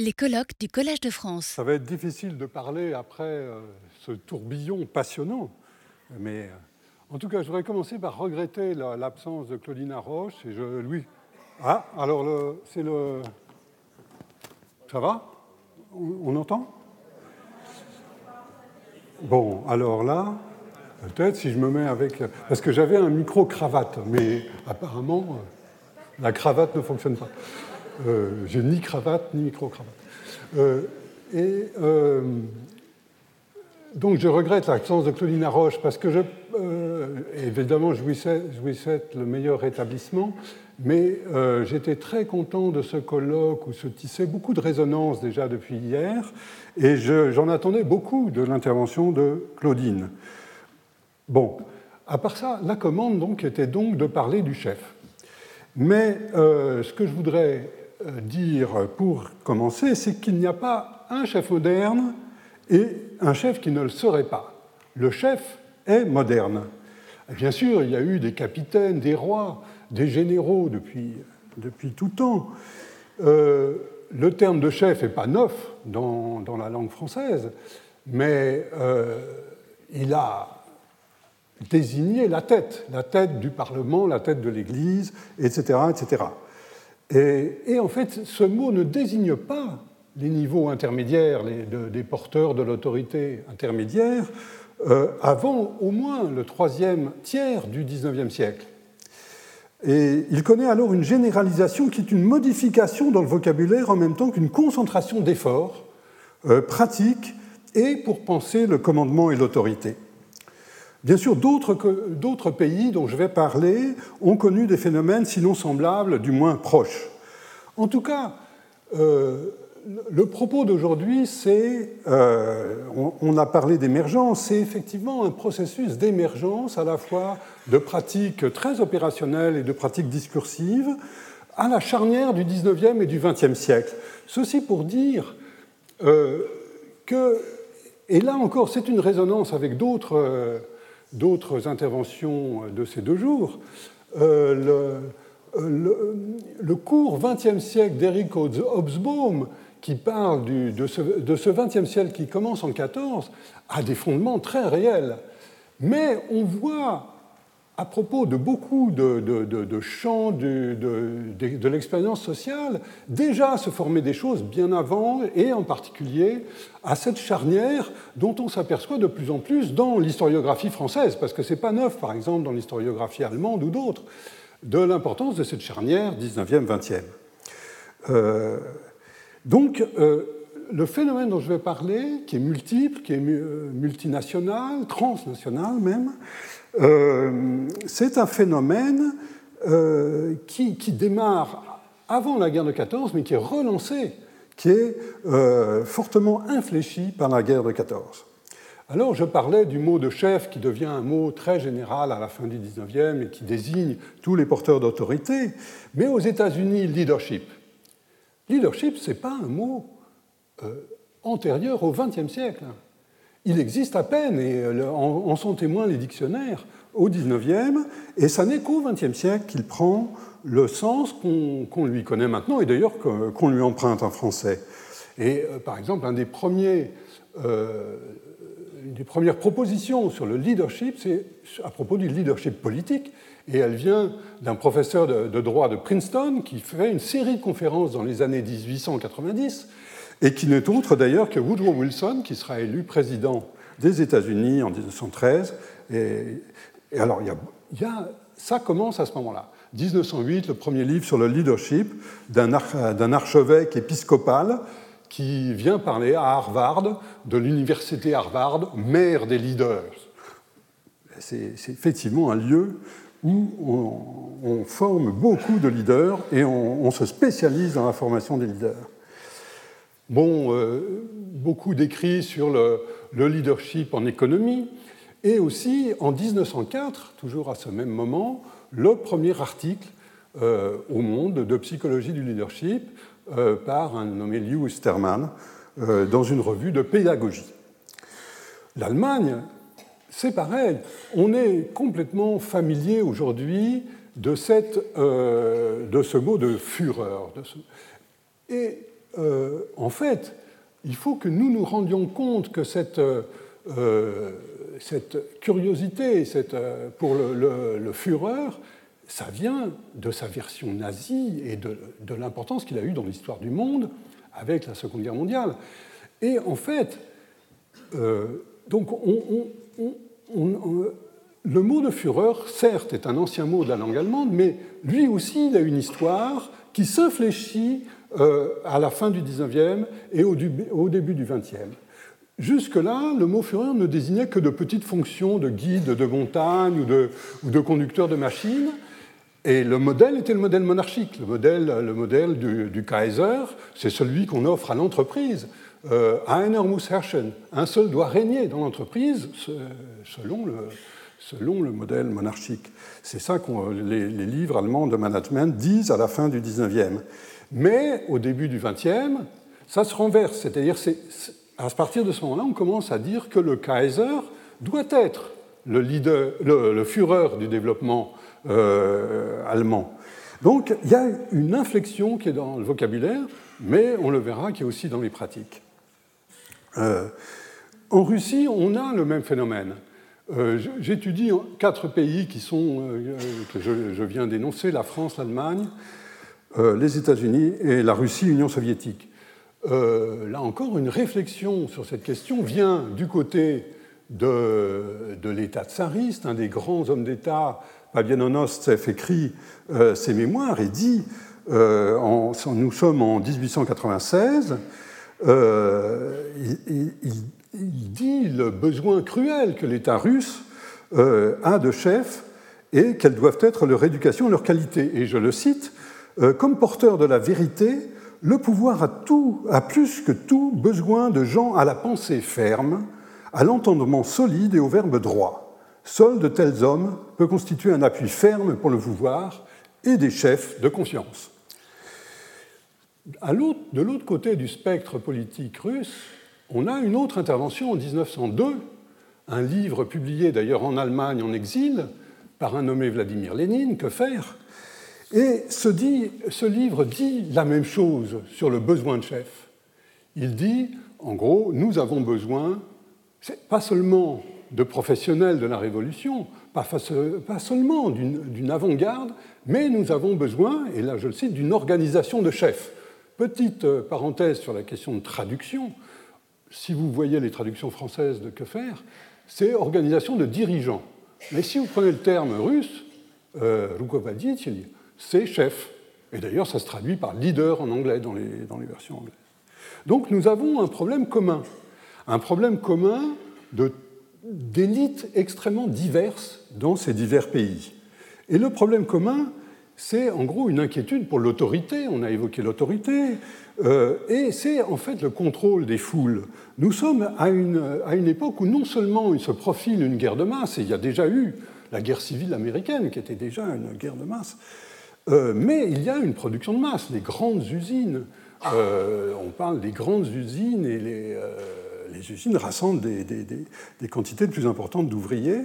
Les colloques du Collège de France. Ça va être difficile de parler après euh, ce tourbillon passionnant, mais euh, en tout cas, je voudrais commencer par regretter l'absence de Claudina Roche et je lui. Ah, alors c'est le. Ça va? On, entend? Bon, alors là, peut-être si je me mets avec. Parce que j'avais un micro-cravate, mais apparemment, euh, la cravate ne fonctionne pas. Euh, j'ai ni cravate ni micro-cravate. Euh, et euh, donc je regrette l'absence de Claudine Roche parce que je, évidemment, je lui souhaite le meilleur rétablissement, mais j'étais très content de ce colloque où se tissait beaucoup de résonance déjà depuis hier, et j'en attendais beaucoup de l'intervention de Claudine. Bon, à part ça, la commande donc était donc de parler du chef. Mais ce que je voudrais euh, dire pour commencer, c'est qu'il n'y a pas un chef moderne et un chef qui ne le serait pas. Le chef est moderne. Bien sûr, il y a eu des capitaines, des rois, des généraux depuis, depuis tout temps. Euh, le terme de chef n'est pas neuf dans, dans, la langue française, mais euh, il a désigné la tête, la tête du Parlement, la tête de l'Église, etc., etc. Et, en fait, ce mot ne désigne pas les niveaux intermédiaires, les, porteurs de l'autorité intermédiaire, euh, avant au moins le troisième tiers du XIXe siècle. Et il connaît alors une généralisation qui est une modification dans le vocabulaire en même temps qu'une concentration d'efforts euh, pratiques et pour penser le commandement et l'autorité. Bien sûr, d'autres pays dont je vais parler ont connu des phénomènes sinon semblables, du moins proches. En tout cas, euh, le propos d'aujourd'hui, c'est, euh, on, a parlé d'émergence, c'est effectivement un processus d'émergence à la fois de pratiques très opérationnelles et de pratiques discursives à la charnière du 19e et du 20e siècle. Ceci pour dire euh, que, et là encore, c'est une résonance avec d'autres d'autres interventions de ces deux jours, euh, le, le, cours 20e siècle d'Eric Hobsbawm, qui parle de, ce, de ce 20e siècle qui commence en 14, a des fondements très réels. Mais on voit à propos de beaucoup de, champs de, l'expérience sociale, déjà se former des choses bien avant, et en particulier à cette charnière dont on s'aperçoit de plus en plus dans l'historiographie française, parce que ce n'est pas neuf, par exemple, dans l'historiographie allemande ou d'autres, de l'importance de cette charnière 19e, 20e. Euh, donc, euh, le phénomène dont je vais parler, qui est multiple, qui est multinational, transnational même, euh, c'est un phénomène euh, qui, démarre avant la guerre de 14, mais qui est relancé, qui est euh, fortement infléchi par la guerre de 14. Alors je parlais du mot de chef qui devient un mot très général à la fin du 19e et qui désigne tous les porteurs d'autorité, mais aux États-Unis, leadership. Leadership, ce n'est pas un mot antérieur au XXe siècle il existe à peine, et euh, en sont témoins les dictionnaires, au XIXe, et ça n'est qu'au XXe siècle qu'il prend le sens qu'on lui connaît maintenant, et d'ailleurs qu'on lui emprunte en français. Et euh, par exemple, un des premiers, euh, une des premières propositions sur le leadership, c'est à propos du leadership politique, et elle vient d'un professeur de, de, droit de Princeton qui fait une série de conférences dans les années 1890 et qui n'est autre d'ailleurs que Woodrow Wilson, qui sera élu président des États-Unis en 1913. Et, alors, y, a, ça commence à ce moment-là. 1908, le premier livre sur le leadership d'un archevêque épiscopal qui vient parler à Harvard, de l'université Harvard, mère des leaders. C'est effectivement un lieu où on, forme beaucoup de leaders et on se spécialise dans la formation des leaders. Bon, euh, beaucoup d'écrits sur le, leadership en économie, et aussi en 1904, toujours à ce même moment, le premier article euh, au monde de psychologie du leadership euh, par un nommé Lewis Sterman dans une revue de pédagogie. L'Allemagne, c'est pareil, on est complètement familier aujourd'hui de, de, ce mot de Führer. Et en fait, il faut que nous nous rendions compte que cette, cette curiosité cette, pour le, Führer, ça vient de sa version nazie et de, de l'importance qu'il a eue dans l'histoire du monde avec la Seconde Guerre mondiale. Et en fait, donc on, le mot de Führer, certes, est un ancien mot de la langue allemande, mais lui aussi, il a une histoire qui s'infléchit euh, à la fin du XIXe et au, début du XXe. Jusque-là, le mot Führer ne désignait que de petites fonctions de guide de montagne ou de, conducteur de machines. Et le modèle était le modèle monarchique. Le modèle, le modèle du, Kaiser, c'est celui qu'on offre à l'entreprise. Euh, einer muss herrschen. Un seul doit régner dans l'entreprise selon le, modèle monarchique. C'est ça que les, livres allemands de management disent à la fin du 19e. Mais au début du 20e, ça se renverse. C'est-à-dire, à partir de ce moment-là, on commence à dire que le Kaiser doit être le, leader, le, du développement euh, allemand. Donc, il y a une inflexion qui est dans le vocabulaire, mais on le verra qui est aussi dans les pratiques. Euh, en Russie, on a le même phénomène. Euh, j'étudie quatre pays qui sont, que je, viens d'énoncer, la France, l'Allemagne, les États-Unis et la Russie, Union soviétique. là encore, une réflexion sur cette question vient du côté de, de l'État tsariste. Un des grands hommes d'État, Pabianonostsef, écrit ses mémoires et dit en, Nous sommes en 1896. il, dit le besoin cruel que l'État russe euh, a de chefs et quelles doivent être leur éducation, leur qualité. Et je le cite, euh, comme porteur de la vérité, le pouvoir a, tout, a plus que tout besoin de gens à la pensée ferme, à l'entendement solide et au verbe droit. Seul de tels hommes peut constituer un appui ferme pour le pouvoir et des chefs de confiance. De l'autre côté du spectre politique russe, on a une autre intervention en 1902, un livre publié d'ailleurs en Allemagne en exil par un nommé Vladimir Lénine, Que faire? Et ce, livre dit la même chose sur le besoin de chef. Il dit, en gros, nous avons besoin, pas seulement de professionnels de la Révolution, pas, pas seulement d'une avant-garde, mais nous avons besoin, et là je le cite, d'une organisation de chefs. Petite euh, parenthèse sur la question de traduction si vous voyez les traductions françaises de que faire, c'est organisation de dirigeants. Mais si vous prenez le terme russe, euh, c'est chef. Et d'ailleurs, ça se traduit par leader en anglais dans les, dans les versions anglaises. Donc nous avons un problème commun. Un problème commun d'élites extrêmement diverses dans ces divers pays. Et le problème commun, c'est en gros une inquiétude pour l'autorité, on a évoqué l'autorité, euh, et c'est en fait le contrôle des foules. Nous sommes à une, à une, époque où non seulement il se profile une guerre de masse, et il y a déjà eu la guerre civile américaine qui était déjà une guerre de masse, euh, mais il y a une production de masse, les grandes usines. Euh, on parle des grandes usines et les, les usines rassemblent des, quantités de plus importantes d'ouvriers.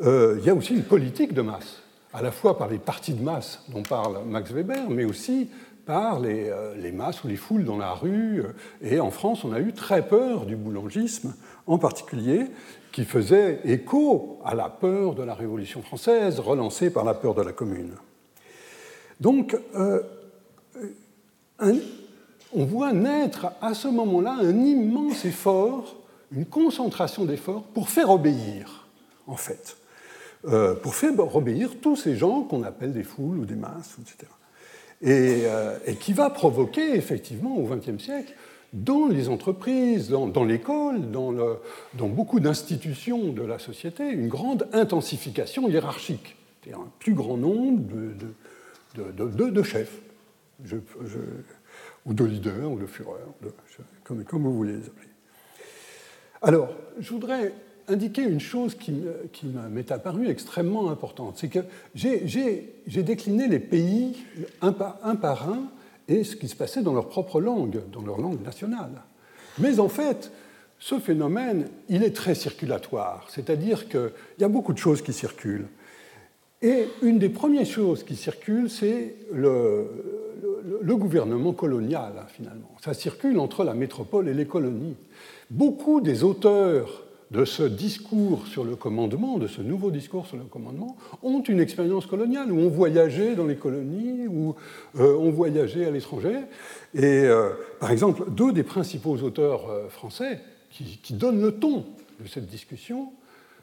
il y a aussi une politique de masse, à la fois par les partis de masse dont parle Max Weber, mais aussi par euh, les, masses ou les foules dans la rue. Et en France, on a eu très peur du boulangisme en particulier, qui faisait écho à la peur de la Révolution française, relancée par la peur de la Commune. Donc, euh, on voit naître à ce moment-là un immense effort, une concentration d'efforts pour faire obéir, en fait, euh, pour faire obéir tous ces gens qu'on appelle des foules ou des masses, etc. Euh, et, qui va provoquer effectivement au XXe siècle, dans les entreprises, dans, l'école, dans, beaucoup d'institutions de la société, une grande intensification hiérarchique, c'est-à-dire un plus grand nombre de, de chefs, ou de leaders, ou de Führer, comme, vous voulez les appeler. Alors, je voudrais indiquer une chose qui, m'est apparue extrêmement importante. C'est que j'ai décliné les pays un par un et ce qui se passait dans leur propre langue, dans leur langue nationale. Mais en fait, ce phénomène, il est très circulatoire, c'est-à-dire qu'il y a beaucoup de choses qui circulent. Et une des premières choses qui circulent, c'est le, gouvernement colonial, hein, finalement. Ça circule entre la métropole et les colonies. Beaucoup des auteurs de ce discours sur le commandement, de ce nouveau discours sur le commandement, ont une expérience coloniale, ou ont voyagé dans les colonies, ou euh, ont voyagé à l'étranger. Et euh, par exemple, deux des principaux auteurs euh, français qui, donnent le ton de cette discussion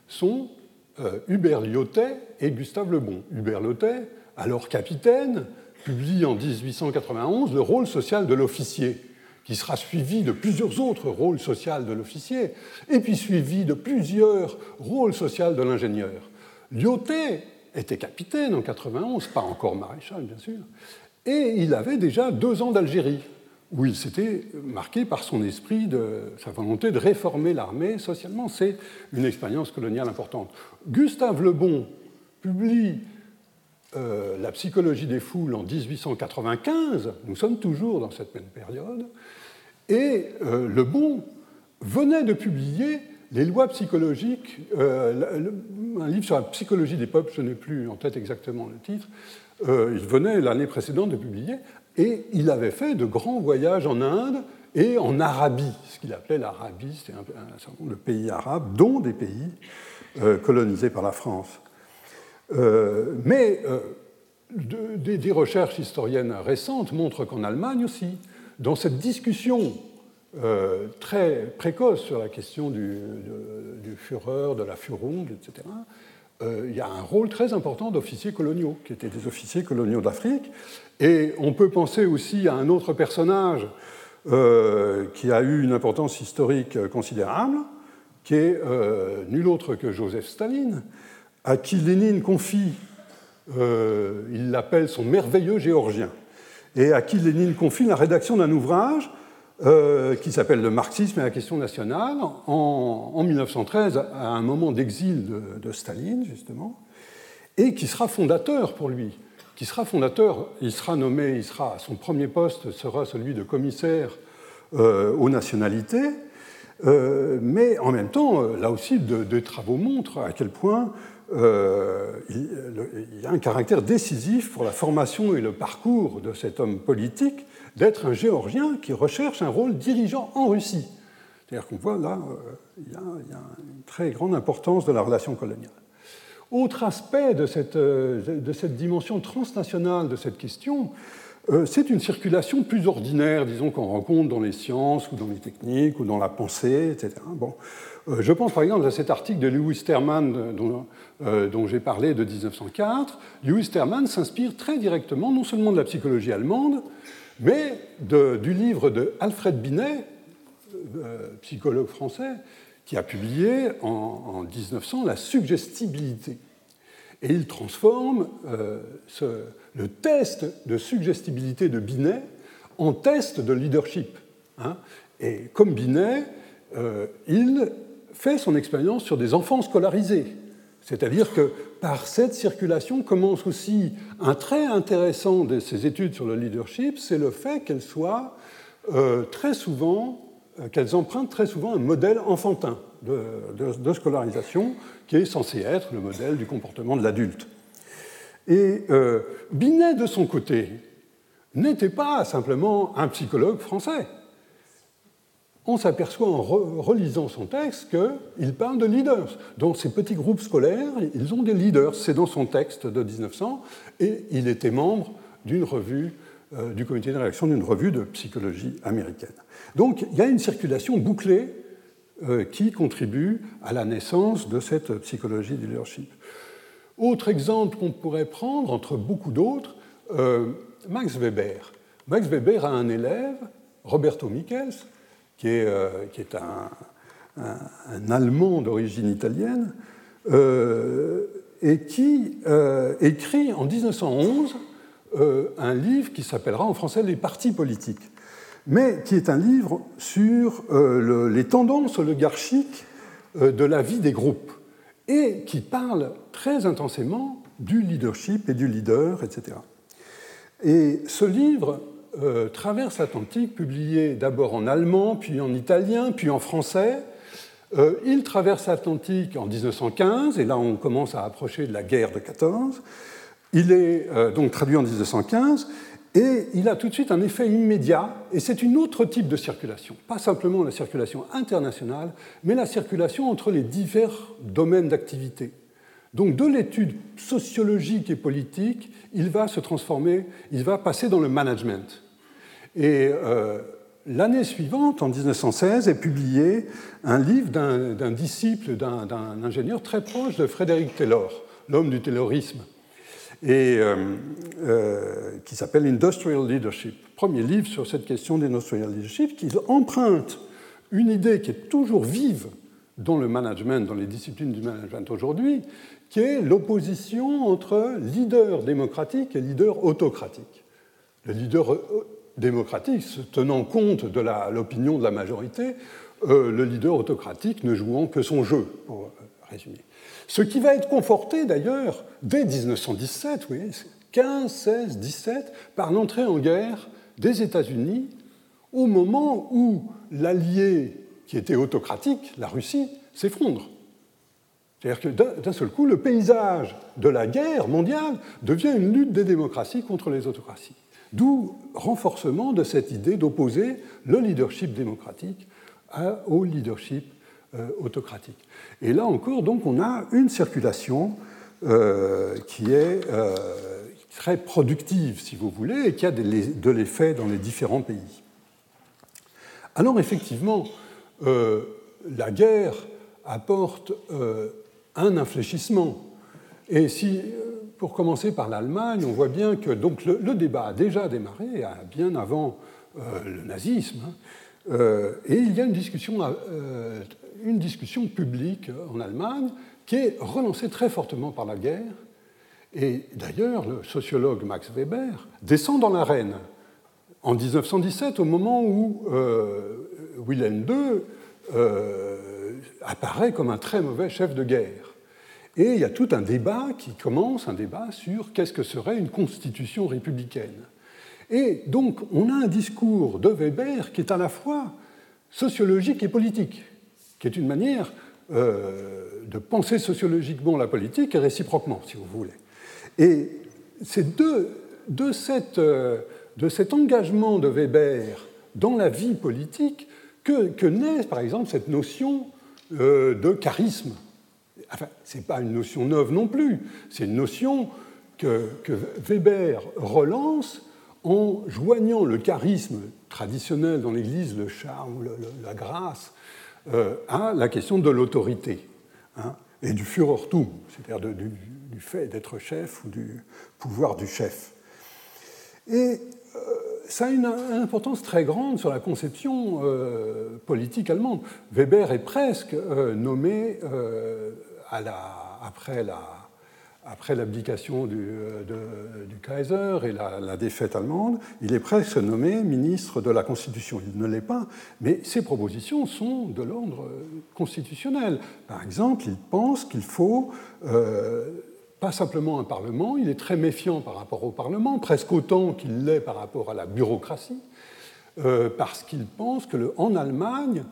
sont Hubert Lyotet et Gustave Lebon. Hubert Lyotet, alors capitaine, publie en 1891 le rôle social de l'officier qui sera suivi de plusieurs autres rôles sociaux de l'officier, et puis suivi de plusieurs rôles sociaux de l'ingénieur. Lyotet était capitaine en 91, pas encore maréchal bien sûr, et il avait déjà deux ans d'Algérie, où il s'était marqué par son esprit, sa volonté de réformer l'armée socialement. C'est une expérience coloniale importante. Gustave Lebon publie euh, La psychologie des foules en 1895, nous sommes toujours dans cette même période, et euh, Le Bon venait de publier les lois psychologiques, euh, un livre sur la psychologie des peuples, je n'ai plus en tête exactement le titre, il venait l'année précédente de publier, et il avait fait de grands voyages en Inde et en Arabie, ce qu'il appelait l'Arabie, c'était un, nombre de pays arabes, dont des pays colonisés par la France. Euh, mais euh, des, recherches historiennes récentes montrent qu'en Allemagne aussi, dans cette discussion euh, très précoce sur la question du, du Führer, de la Führung, etc., il y a un rôle très important d'officiers coloniaux, qui étaient des officiers coloniaux d'Afrique. Et on peut penser aussi à un autre personnage qui a eu une importance historique considérable, qui est nul autre que Joseph Staline, à qui Lénine confie, euh, il l'appelle son merveilleux géorgien, et à qui Lénine confie la rédaction d'un ouvrage euh, qui s'appelle Le marxisme et la question nationale, en, 1913, à un moment d'exil de, Staline, justement, et qui sera fondateur pour lui. Qui sera fondateur, il sera nommé, il sera, son premier poste sera celui de commissaire euh, aux nationalités, mais en même temps, là aussi, des travaux montrent à quel point euh, il y a un caractère décisif pour la formation et le parcours de cet homme politique d'être un géorgien qui recherche un rôle dirigeant en Russie. C'est-à-dire qu'on voit là, euh, il y, a, une très grande importance de la relation coloniale. Autre aspect de cette, euh, de cette dimension transnationale de cette question, c'est une circulation plus ordinaire, disons, qu'on rencontre dans les sciences ou dans les techniques ou dans la pensée, etc. Bon. Je pense par exemple à cet article de Lewis Terman dont, euh, dont j'ai parlé de 1904, Lewis Terman s'inspire très directement non seulement de la psychologie allemande, mais du livre de Alfred Binet, euh, psychologue français, qui a publié en, 1900 La suggestibilité. Et il transforme euh, le test de suggestibilité de Binet en test de leadership. Hein. Et comme Binet, il fait son expérience sur des enfants scolarisés. C'est-à-dire que par cette circulation commence aussi un trait intéressant de ces études sur le leadership, c'est le fait qu'elles soient euh, très euh, empruntent très souvent un modèle enfantin de, scolarisation qui est censé être le modèle du comportement de l'adulte. Et euh, Binet, de son côté, n'était pas simplement un psychologue français on s'aperçoit en relisant son texte qu'il parle de leaders. Dans ces petits groupes scolaires, ils ont des leaders. C'est dans son texte de 1900, et il était membre d'une revue, euh, du comité de rédaction d'une revue de psychologie américaine. Donc il y a une circulation bouclée euh, qui contribue à la naissance de cette psychologie du leadership. Autre exemple qu'on pourrait prendre, entre beaucoup d'autres, euh, Max Weber. Max Weber a un élève, Roberto Michels, qui est, euh, un, Allemand d'origine italienne, euh, et qui euh, écrit en 1911 un livre qui s'appellera en français Les partis politiques, mais qui est un livre sur les tendances oligarchiques de la vie des groupes, et qui parle très intensément du leadership et du leader, etc. Et ce livre euh, traverse l'Atlantique, publié d'abord en allemand, puis en italien, puis en français. Euh, il traverse l'Atlantique en 1915, et là on commence à approcher de la guerre de 14. Il est euh, donc traduit en 1915, Et il a tout de suite un effet immédiat, et c'est une autre type de circulation, pas simplement la circulation internationale, mais la circulation entre les divers domaines d'activité. Donc de l'étude sociologique et politique, il va se transformer, il va passer dans le management. Et euh, l'année suivante, en 1916, est publié un livre d'un disciple, d'un ingénieur très proche de Frédéric Taylor, l'homme du taylorisme, euh, euh, qui s'appelle Industrial Leadership. Premier livre sur cette question d'industrial leadership qui emprunte une idée qui est toujours vive dans le management, dans les disciplines du management aujourd'hui, qui est l'opposition entre leader démocratique et leader autocratique. Le leader euh, démocratique tenant compte de l'opinion de la majorité, le leader autocratique ne jouant que son jeu, pour résumer. Ce qui va être conforté d'ailleurs dès 1917, vous voyez, 15, 16, 17, par l'entrée en guerre des États-Unis au moment où l'allié qui était autocratique, la Russie, s'effondre. C'est-à-dire que d'un seul coup, le paysage de la guerre mondiale devient une lutte des démocraties contre les autocraties. D'où renforcement de cette idée d'opposer le leadership démocratique au leadership euh, autocratique. Et là encore, donc, on a une circulation euh, qui est euh, très productive, si vous voulez, et qui a de l'effet dans les différents pays. Alors effectivement, la guerre apporte un infléchissement. Et si, pour commencer par l'Allemagne, on voit bien que donc, le, débat a déjà démarré, bien avant le nazisme, hein, et il y a une discussion une discussion publique en Allemagne qui est relancée très fortement par la guerre. Et d'ailleurs, le sociologue Max Weber descend dans l'arène en 1917 au moment où euh, Wilhelm II euh, apparaît comme un très mauvais chef de guerre. Et il y a tout un débat qui commence, un débat sur qu'est-ce que serait une constitution républicaine. Et donc on a un discours de Weber qui est à la fois sociologique et politique qui est une manière euh, de penser sociologiquement la politique et réciproquement, si vous voulez. Et c'est de, de, euh, de, cet engagement de Weber dans la vie politique que, que naît, par exemple, cette notion euh, de charisme. Enfin, ce n'est pas une notion neuve non plus, c'est une notion que, Weber relance en joignant le charisme traditionnel dans l'Église, le charme, la grâce, euh, à la question de l'autorité hein, et du Führertum, c'est-à-dire du, fait d'être chef ou du pouvoir du chef. Et euh, ça a une, importance très grande sur la conception euh, politique allemande. Weber est presque nommé à la, après la après l'abdication du, euh, Kaiser et la, défaite allemande, il est presque nommé ministre de la Constitution. Il ne l'est pas, mais ses propositions sont de l'ordre constitutionnel. Par exemple, il pense qu'il faut euh, pas simplement un Parlement, il est très méfiant par rapport au Parlement, presque autant qu'il l'est par rapport à la bureaucratie, euh, parce qu'il pense que en Allemagne,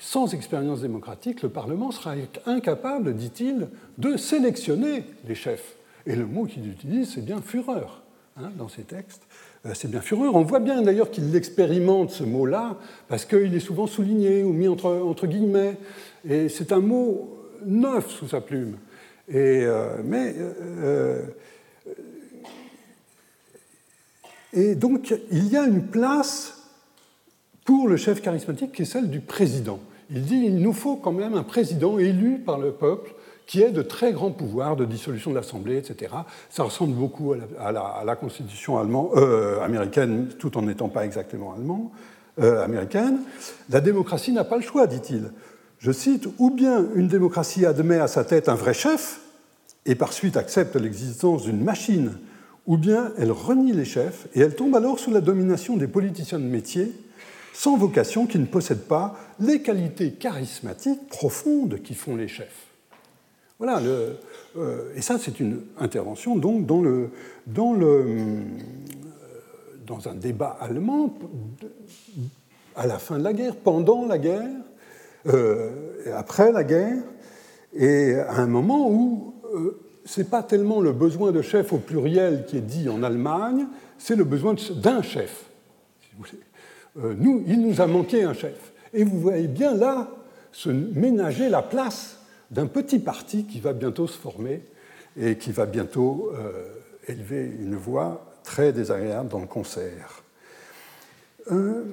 sans expérience démocratique, le Parlement sera incapable, dit-il, de sélectionner les chefs. Et le mot qu'il utilise, c'est bien fureur hein, dans ses textes. Euh, c'est bien fureur. On voit bien d'ailleurs qu'il expérimente ce mot-là, parce qu'il est souvent souligné ou mis entre, guillemets. Et c'est un mot neuf sous sa plume. Et, euh, mais, euh, et donc, il y a une place pour le chef charismatique qui est celle du président. Il dit il nous faut quand même un président élu par le peuple qui ait de très grands pouvoirs de dissolution de l'Assemblée, etc. Ça ressemble beaucoup à la, constitution euh, américaine, tout en n'étant pas exactement euh, américaine. La démocratie n'a pas le choix, dit-il. Je cite, ou bien une démocratie admet à sa tête un vrai chef, et par suite accepte l'existence d'une machine, ou bien elle renie les chefs, et elle tombe alors sous la domination des politiciens de métier, sans vocation qui ne possèdent pas les qualités charismatiques profondes qui font les chefs. Voilà, euh, et ça c'est une intervention donc dans, un débat allemand à la fin de la guerre, pendant la guerre, après la guerre, et à un moment où ce n'est pas tellement le besoin de chef au pluriel qui est dit en Allemagne, c'est le besoin d'un chef. Euh, nous, il nous a manqué un chef. Et vous voyez bien là se ménager la place d'un petit parti qui va bientôt se former et qui va bientôt euh, élever une voix très désagréable dans le concert. Euh,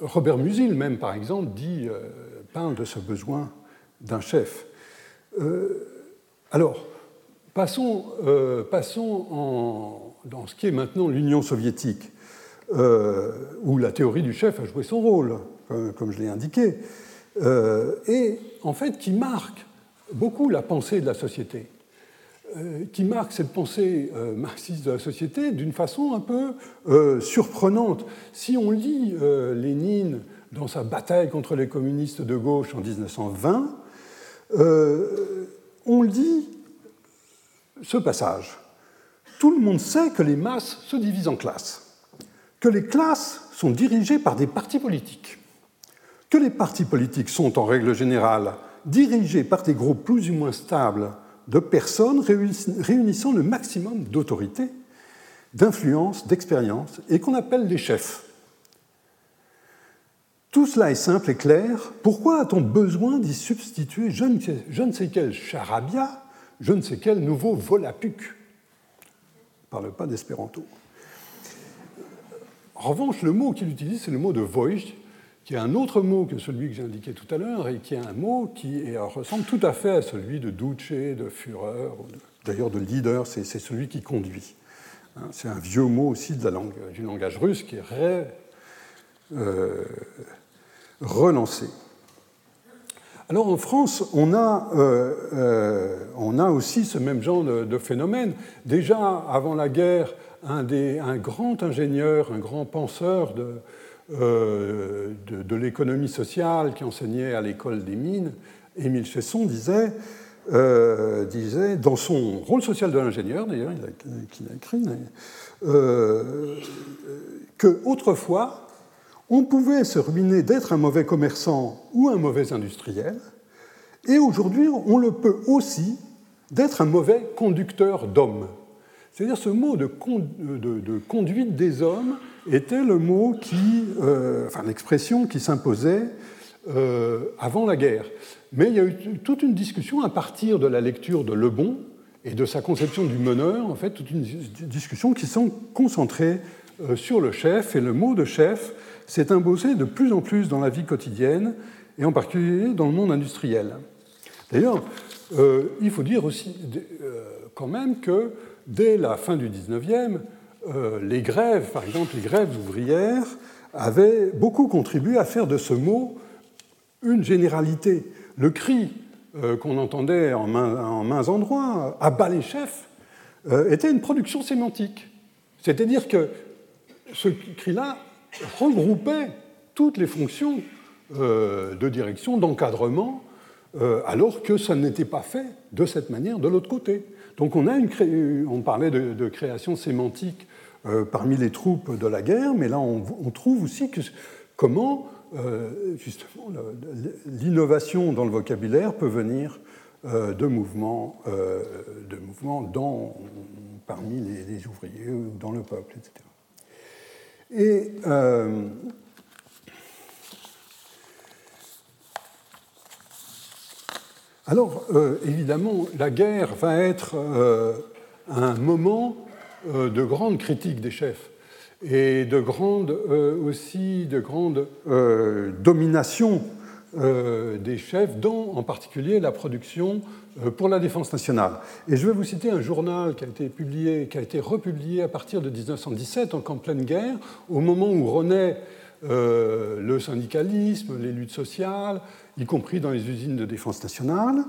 Robert Musil, même par exemple, dit, parle de ce besoin d'un chef. alors, passons, en, dans ce qui est maintenant l'Union soviétique. Euh, où la théorie du chef a joué son rôle, comme, je l'ai indiqué, euh, et en fait qui marque beaucoup la pensée de la société, euh, qui marque cette pensée marxiste de la société d'une façon un peu surprenante. Si on lit Lénine dans sa bataille contre les communistes de gauche en 1920, on lit ce passage. Tout le monde sait que les masses se divisent en classes que les classes sont dirigées par des partis politiques, que les partis politiques sont en règle générale dirigés par des groupes plus ou moins stables de personnes réunissant le maximum d'autorité, d'influence, d'expérience, et qu'on appelle les chefs. Tout cela est simple et clair. Pourquoi a-t-on besoin d'y substituer je ne, sais, quel charabia, je ne sais quel nouveau volapuc? Ne parle pas d'espéranto. En revanche, le mot qu'il utilise, c'est le mot de Voice, qui est un autre mot que celui que j'ai indiqué tout à l'heure, et qui est un mot qui ressemble tout à fait à celui de Duce, de Führer, d'ailleurs de leader, c'est celui qui conduit. Hein, c'est un vieux mot aussi de la langue, du langage russe qui est euh, relancé. Alors en France, on a, euh, euh, on a aussi ce même genre de, de, phénomène. Déjà avant la guerre, un, grand ingénieur, un grand penseur euh, de, l'économie sociale qui enseignait à l'école des mines, Émile Chesson, disait, euh, disait, dans son rôle social de l'ingénieur, d'ailleurs, il a, écrit, euh, qu'autrefois, on pouvait se ruiner d'être un mauvais commerçant ou un mauvais industriel, et aujourd'hui, on le peut aussi d'être un mauvais conducteur d'hommes. C'est-à-dire ce mot de, conduite des hommes était le mot qui, euh, enfin l'expression qui s'imposait euh, avant la guerre. Mais il y a eu toute une discussion à partir de la lecture de Le Bon et de sa conception du meneur, en fait, toute une discussion qui sont concentrées euh, sur le chef. Et le mot de chef s'est imposé de plus en plus dans la vie quotidienne et en particulier dans le monde industriel. D'ailleurs, il faut dire aussi quand même que dès la fin du 19e, euh, les grèves, par exemple les grèves ouvrières, avaient beaucoup contribué à faire de ce mot une généralité. Le cri euh, qu'on entendait en, mains endroits, à bas les chefs, euh, était une production sémantique. C'est-à-dire que ce cri-là regroupait toutes les fonctions de direction, d'encadrement, alors que ça n'était pas fait de cette manière de l'autre côté. Donc on, a une on parlait de, création sémantique euh, parmi les troupes de la guerre, mais là on, trouve aussi que, comment euh, justement l'innovation dans le vocabulaire peut venir euh, de mouvements, de mouvements dans, parmi les, les, ouvriers ou dans le peuple, etc. Et Alors, évidemment, la guerre va être un moment de grande critique des chefs et de grande, aussi de grande domination des chefs dans, en particulier, la production pour la défense nationale. Et je vais vous citer un journal qui a été publié, qui a été republié à partir de 1917, en pleine guerre, au moment où renaît le syndicalisme, les luttes sociales, y compris dans les usines de défense nationale.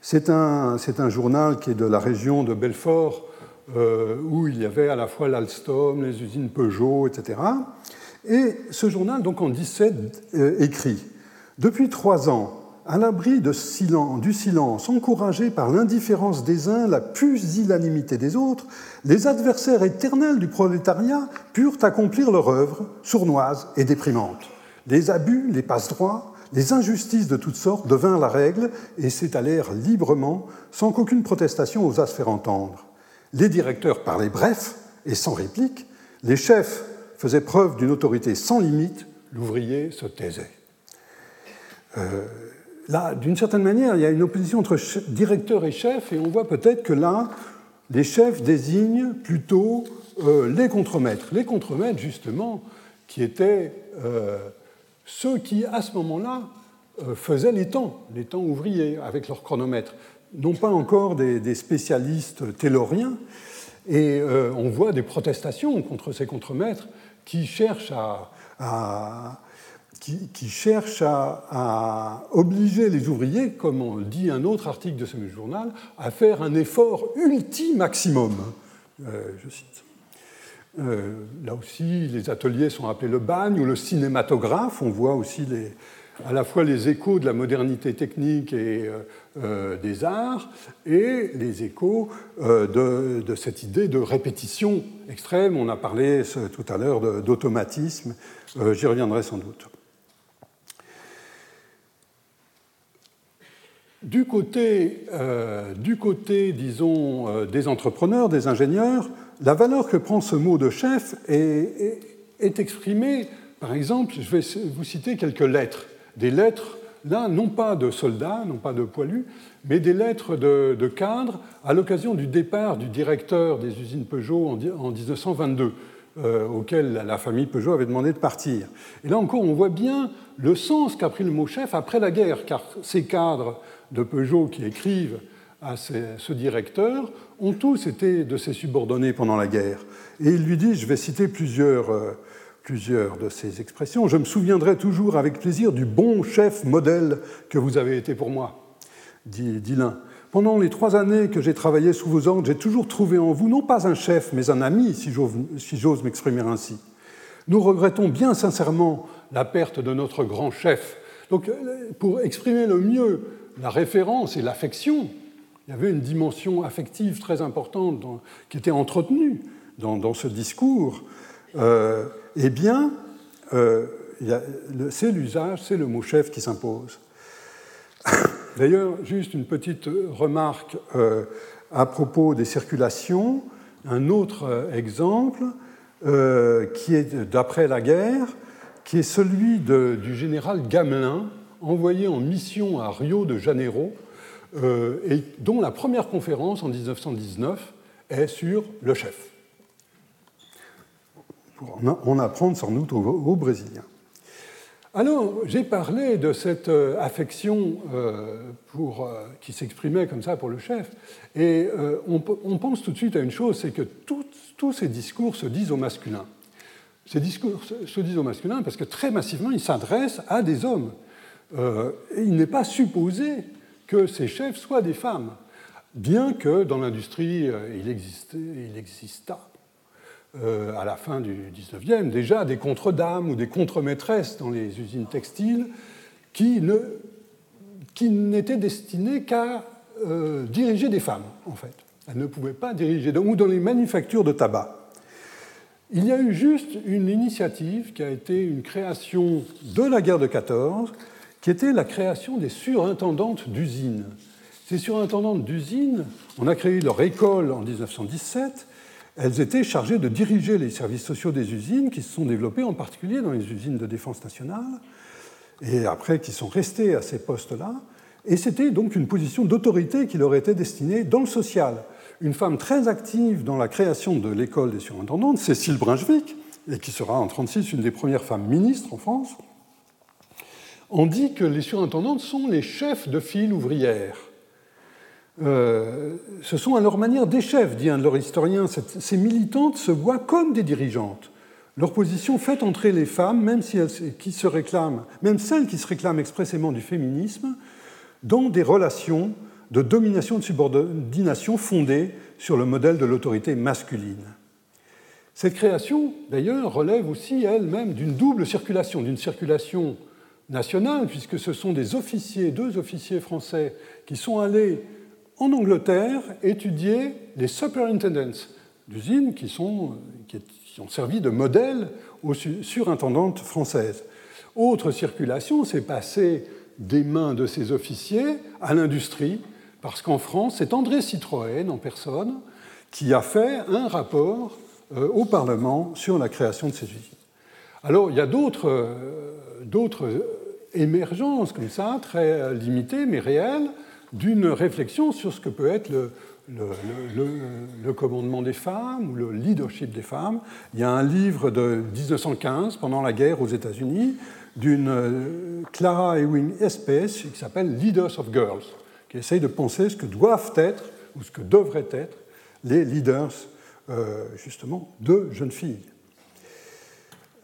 C'est un, un, journal qui est de la région de Belfort, euh, où il y avait à la fois l'Alstom, les usines Peugeot, etc. Et ce journal, donc en 17, euh, écrit Depuis trois ans, à l'abri du silence, encouragé par l'indifférence des uns, la pusillanimité des autres, les adversaires éternels du prolétariat purent accomplir leur œuvre, sournoise et déprimante. Les abus, les passe-droits, les injustices de toutes sortes devinrent la règle et s'étalèrent librement sans qu'aucune protestation osât se faire entendre. Les directeurs parlaient bref et sans réplique, les chefs faisaient preuve d'une autorité sans limite, l'ouvrier se taisait. Euh, là, d'une certaine manière, il y a une opposition entre directeur et chef, et on voit peut-être que là, les chefs désignent plutôt euh, les contremaîtres. Les contremaîtres, justement, qui étaient euh, ceux qui, à ce moment-là, faisaient les temps, les temps ouvriers, avec leur chronomètre. Non pas encore des, spécialistes telluriens, et on voit des protestations contre ces contremaîtres qui cherchent à qui, à, obliger les ouvriers, comme on dit un autre article de ce même journal, à faire un effort ultime maximum. Euh, je cite. Euh, là aussi, les ateliers sont appelés le bagne ou le cinématographe. On voit aussi les, à la fois les échos de la modernité technique et euh, des arts et les échos de, de, cette idée de répétition extrême. On a parlé tout à l'heure d'automatisme. J'y reviendrai sans doute. Du côté, euh, disons, euh, des entrepreneurs, des ingénieurs, la valeur que prend ce mot de chef est, exprimée, par exemple, je vais vous citer quelques lettres. Des lettres, là, non pas de soldats, non pas de poilus, mais des lettres de, cadres à l'occasion du départ du directeur des usines Peugeot en, 1922. Euh, auquel la famille Peugeot avait demandé de partir. Et là encore, on voit bien le sens qu'a pris le mot chef après la guerre, car ces cadres de Peugeot qui écrivent à ce directeur ont tous été de ses subordonnés pendant la guerre. Et il lui dit, je vais citer plusieurs, euh, plusieurs de ces expressions, je me souviendrai toujours avec plaisir du bon chef modèle que vous avez été pour moi, dit, dit l'un. Pendant les trois années que j'ai travaillé sous vos ordres, j'ai toujours trouvé en vous non pas un chef, mais un ami, si j'ose m'exprimer ainsi. Nous regrettons bien sincèrement la perte de notre grand chef. Donc, pour exprimer le mieux la référence et l'affection, il y avait une dimension affective très importante qui était entretenue dans, ce discours, euh, eh bien, euh, c'est l'usage, c'est le mot chef qui s'impose. D'ailleurs, juste une petite remarque euh, à propos des circulations. Un autre exemple, qui est d'après la guerre, qui est celui du général Gamelin, envoyé en mission à Rio de Janeiro, et dont la première conférence en 1919 est sur le chef. Pour en apprendre sans doute aux, Brésiliens. Alors, j'ai parlé de cette euh, affection euh, pour, qui s'exprimait comme ça pour le chef, et on, pense tout de suite à une chose, c'est que tous ces discours se disent au masculin. Ces discours se disent au masculin parce que très massivement, ils s'adressent à des hommes. Euh, il n'est pas supposé que ces chefs soient des femmes, bien que dans l'industrie, euh, il, existait, il exista euh, à la fin du 19e déjà des contre-dames ou des contre-maîtresses dans les usines textiles qui, ne, qui n'étaient destinées qu'à diriger des femmes, en fait. Elles ne pouvaient pas diriger, ou dans les manufactures de tabac. Il y a eu juste une initiative qui a été une création de la guerre de 14 qui était la création des surintendantes d'usines. Ces surintendantes d'usines, on a créé leur école en 1917. Elles étaient chargées de diriger les services sociaux des usines qui se sont développés en particulier dans les usines de défense nationale et après qui sont restées à ces postes-là. Et c'était donc une position d'autorité qui leur était destinée dans le social. Une femme très active dans la création de l'école des surintendantes, Cécile Brunswick, et qui sera en 1936 une des premières femmes ministres en France, on dit que les surintendantes sont les chefs de file ouvrière. Euh, ce sont à leur manière des chefs, dit un de leurs historiens. Ces militantes se voient comme des dirigeantes. Leur position fait entrer les femmes, même, si qui se réclament, même celles qui se réclament expressément du féminisme, dans des relations de domination et de subordination fondées sur le modèle de l'autorité masculine. Cette création, d'ailleurs, relève aussi elle-même d'une double circulation, d'une circulation nationale, puisque ce sont des officiers, deux officiers français, qui sont allés en Angleterre étudier les superintendents d'usines qui, sont, qui ont servi de modèle aux surintendantes françaises. Autre circulation, c'est passer des mains de ces officiers à l'industrie, parce qu'en France, c'est André Citroën en personne qui a fait un rapport euh, au Parlement sur la création de ces usines. Alors, il y a d'autres euh, émergences comme ça, très limitées mais réelles, d'une réflexion sur ce que peut être le, commandement des femmes ou le leadership des femmes. Il y a un livre de 1915, pendant la guerre aux États-Unis, d'une euh, Clara Ewing Espèce qui s'appelle Leaders of Girls, qui essaye de penser ce que doivent être ou ce que devraient être les leaders euh, justement de jeunes filles.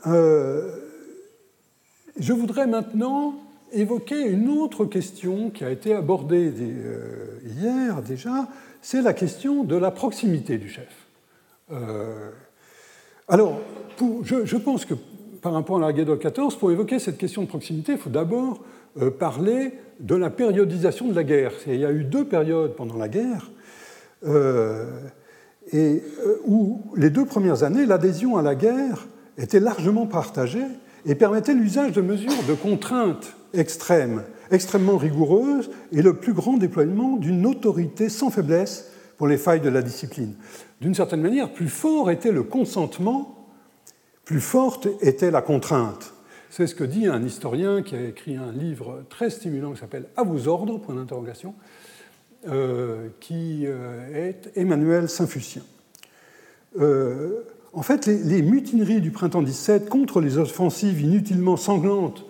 Euh, je voudrais maintenant évoquer une autre question qui a été abordée hier déjà, c'est la question de la proximité du chef. alors, je, pense que par rapport à la de 14, pour évoquer cette question de proximité, il faut d'abord euh, parler de la périodisation de la guerre. Il y a eu deux périodes pendant la guerre, euh, et euh, où les deux premières années, l'adhésion à la guerre était largement partagée et permettait l'usage de mesures de contraintes extrêmes, extrêmement rigoureuses, et le plus grand déploiement d'une autorité sans faiblesse pour les failles de la discipline. D'une certaine manière, plus fort était le consentement plus forte était la contrainte. C'est ce que dit un historien qui a écrit un livre très stimulant qui s'appelle À vos ordres, point d'interrogation, euh, qui euh, est Emmanuel Saint-Fucien. Euh, en fait, les, mutineries du printemps 17 contre les offensives inutilement sanglantes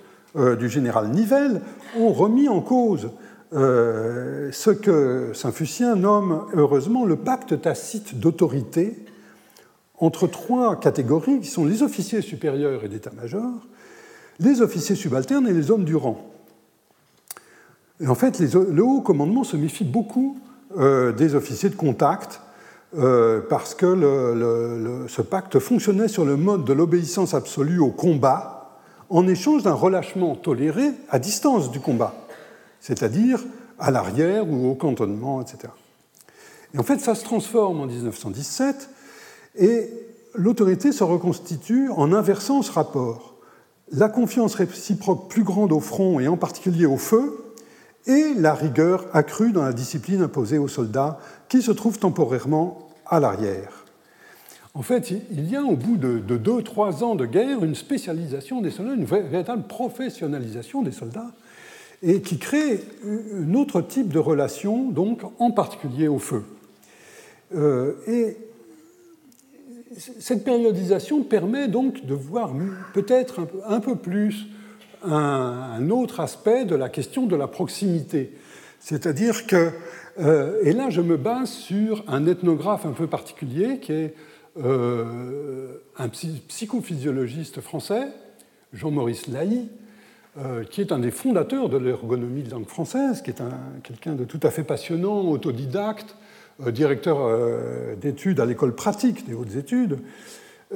du général Nivelle ont remis en cause ce que Saint-Fucien nomme heureusement le pacte tacite d'autorité entre trois catégories qui sont les officiers supérieurs et d'état-major, les officiers subalternes et les hommes du rang. Et en fait, le haut commandement se méfie beaucoup euh, des officiers de contact euh, parce que ce pacte fonctionnait sur le mode de l'obéissance absolue au combat en échange d'un relâchement toléré à distance du combat, c'est-à-dire à l'arrière ou au cantonnement, etc. Et en fait, ça se transforme en 1917 et l'autorité se reconstitue en inversant ce rapport. La confiance réciproque plus grande au front et en particulier au feu, et la rigueur accrue dans la discipline imposée aux soldats qui se trouvent temporairement à l'arrière. En fait, il y a au bout de, deux, trois ans de guerre une spécialisation des soldats, une véritable professionnalisation des soldats, et qui crée un autre type de relation, donc en particulier au feu. Euh, et cette périodisation permet donc de voir peut-être un, peu plus un, autre aspect de la question de la proximité. C'est-à-dire que, euh, et là je me base sur un ethnographe un peu particulier qui est euh, un psychophysiologiste français, Jean-Maurice Laï, euh, qui est un des fondateurs de l'ergonomie de langue française, qui est quelqu'un de tout à fait passionnant, autodidacte, directeur d'études à l'école pratique des hautes études,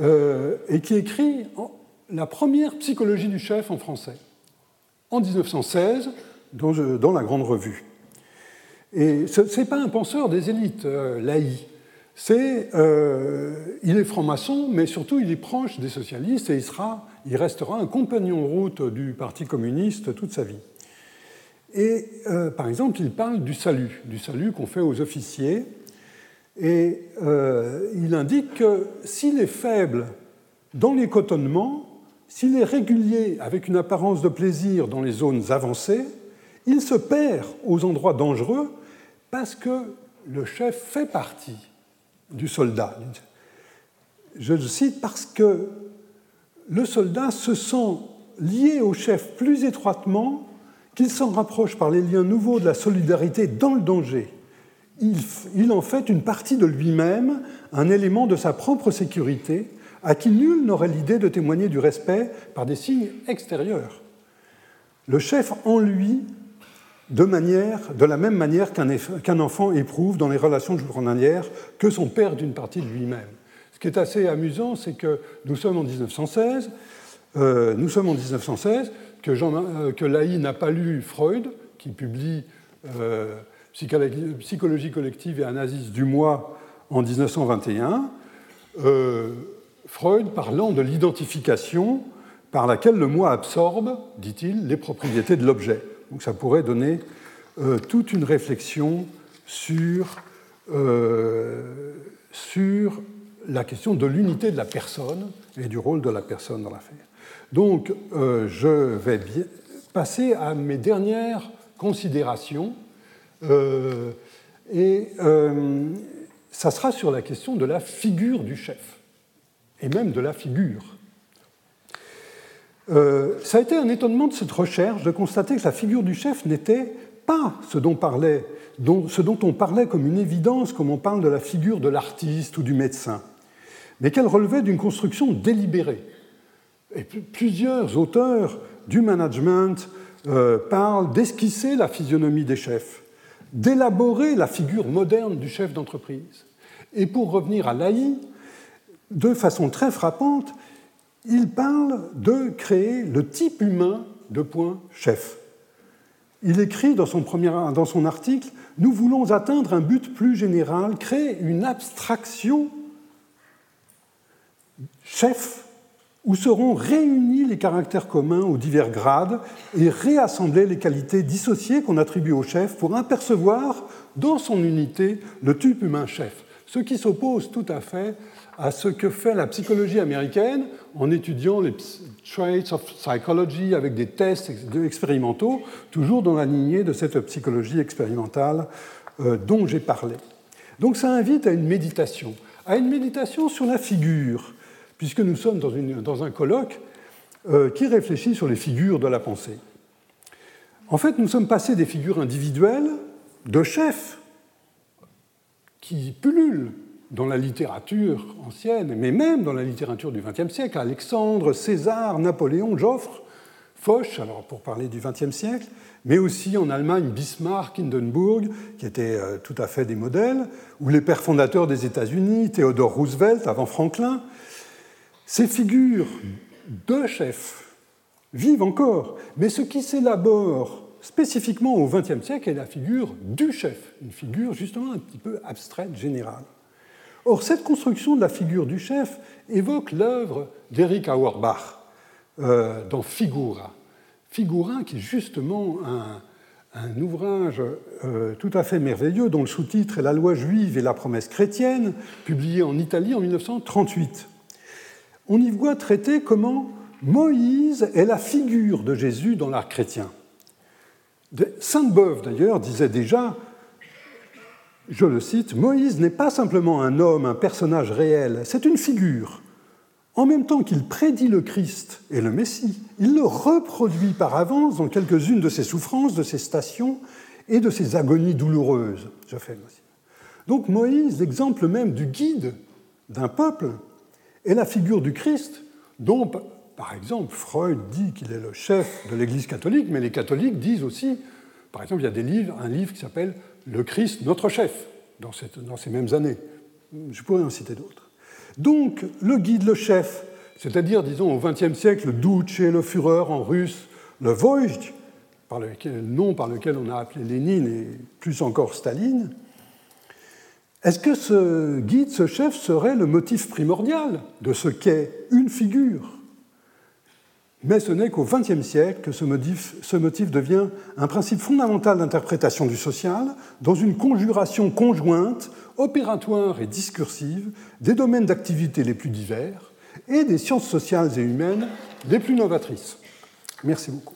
et qui écrit la première psychologie du chef en français, en 1916, dans, la Grande Revue. Et ce n'est pas un penseur des élites, Laï. C'est, il est franc-maçon, mais surtout il est proche des socialistes et il, restera un compagnon de route du Parti communiste toute sa vie. Et euh, par exemple, il parle du salut, du salut qu'on fait aux officiers. Et euh, il indique que s'il est faible dans les cotonnements, s'il est régulier avec une apparence de plaisir dans les zones avancées, il se perd aux endroits dangereux parce que le chef fait partie du soldat. Je le cite parce que le soldat se sent lié au chef plus étroitement qu'il s'en rapproche par les liens nouveaux de la solidarité dans le danger. Il, en fait une partie de lui-même, un élément de sa propre sécurité, à qui nul n'aurait l'idée de témoigner du respect par des signes extérieurs. Le chef en lui, de, manière, de la même manière qu'un enfant éprouve dans les relations journalières que son père d'une partie de lui-même. Ce qui est assez amusant, c'est que nous sommes en 1916, euh, nous sommes en 1916, que, Jean, euh, que Laï n'a pas lu Freud, qui publie euh, Psychologie collective et Anasis du mois en 1921. Euh, Freud parlant de l'identification par laquelle le moi absorbe, dit-il, les propriétés de l'objet. Donc ça pourrait donner euh, toute une réflexion sur, euh, sur la question de l'unité de la personne et du rôle de la personne dans l'affaire. Donc euh, je vais passer à mes dernières considérations et ça sera sur la question de la figure du chef et même de la figure. ça a été un étonnement de cette recherche de constater que la figure du chef n'était pas ce dont, ce dont on parlait comme une évidence, comme on parle de la figure de l'artiste ou du médecin, mais qu'elle relevait d'une construction délibérée. Et plusieurs auteurs du management euh, parlent d'esquisser la physionomie des chefs, d'élaborer la figure moderne du chef d'entreprise. Et pour revenir à l'AI, de façon très frappante, il parle de créer le type humain de point chef. Il écrit dans son, premier, dans son article Nous voulons atteindre un but plus général, créer une abstraction chef où seront réunis les caractères communs aux divers grades et réassembler les qualités dissociées qu'on attribue au chef pour apercevoir dans son unité le type humain chef. Ce qui s'oppose tout à fait à ce que fait la psychologie américaine en étudiant les traits of psychology avec des tests expérimentaux, toujours dans la lignée de cette psychologie expérimentale euh, dont j'ai parlé. Donc ça invite à une méditation, à une méditation sur la figure, puisque nous sommes dans, un colloque euh, qui réfléchit sur les figures de la pensée. En fait, nous sommes passés des figures individuelles de chefs qui pullulent dans la littérature ancienne, mais même dans la littérature du XXe siècle, Alexandre, César, Napoléon, Joffre, Foch, alors pour parler du XXe siècle, mais aussi en Allemagne Bismarck, Hindenburg, qui étaient euh, tout à fait des modèles, ou les pères fondateurs des États-Unis, Theodore Roosevelt avant Franklin. Ces figures de chefs vivent encore, mais ce qui s'élabore spécifiquement au XXe siècle est la figure du chef, une figure justement un petit peu abstraite, générale. Or, cette construction de la figure du chef évoque l'œuvre d'Eric Auerbach euh, dans Figura. Figura, qui est justement un, ouvrage euh, tout à fait merveilleux, dont le sous-titre est La loi juive et la promesse chrétienne, publié en Italie en 1938. On y voit traiter comment Moïse est la figure de Jésus dans l'art chrétien. Sainte-Beuve, d'ailleurs, disait déjà je le cite, Moïse n'est pas simplement un homme, un personnage réel, c'est une figure. En même temps qu'il prédit le Christ et le Messie, il le reproduit par avance dans quelques-unes de ses souffrances, de ses stations et de ses agonies douloureuses. Je fais Donc Moïse, l'exemple même du guide d'un peuple, est la figure du Christ, dont, par exemple, Freud dit qu'il est le chef de l'Église catholique, mais les catholiques disent aussi, par exemple, il y a des livres, un livre qui s'appelle le Christ, notre chef, dans, ces mêmes années. Je pourrais en citer d'autres. Donc, le guide, le chef, c'est-à-dire, disons, au XXe siècle, le Duce, le Führer en russe, le Vojt, par le nom par lequel on a appelé Lénine et plus encore Staline, est-ce que ce guide, ce chef, serait le motif primordial de ce qu'est une figure? Mais ce n'est qu'au XXe siècle que ce motif, devient un principe fondamental d'interprétation du social dans une conjuration conjointe, opératoire et discursive des domaines d'activité les plus divers et des sciences sociales et humaines les plus novatrices. Merci beaucoup.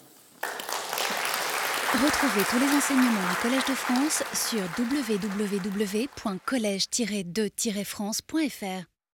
Retrouvez tous les enseignements du Collège de France sur www.colège-2-france.fr.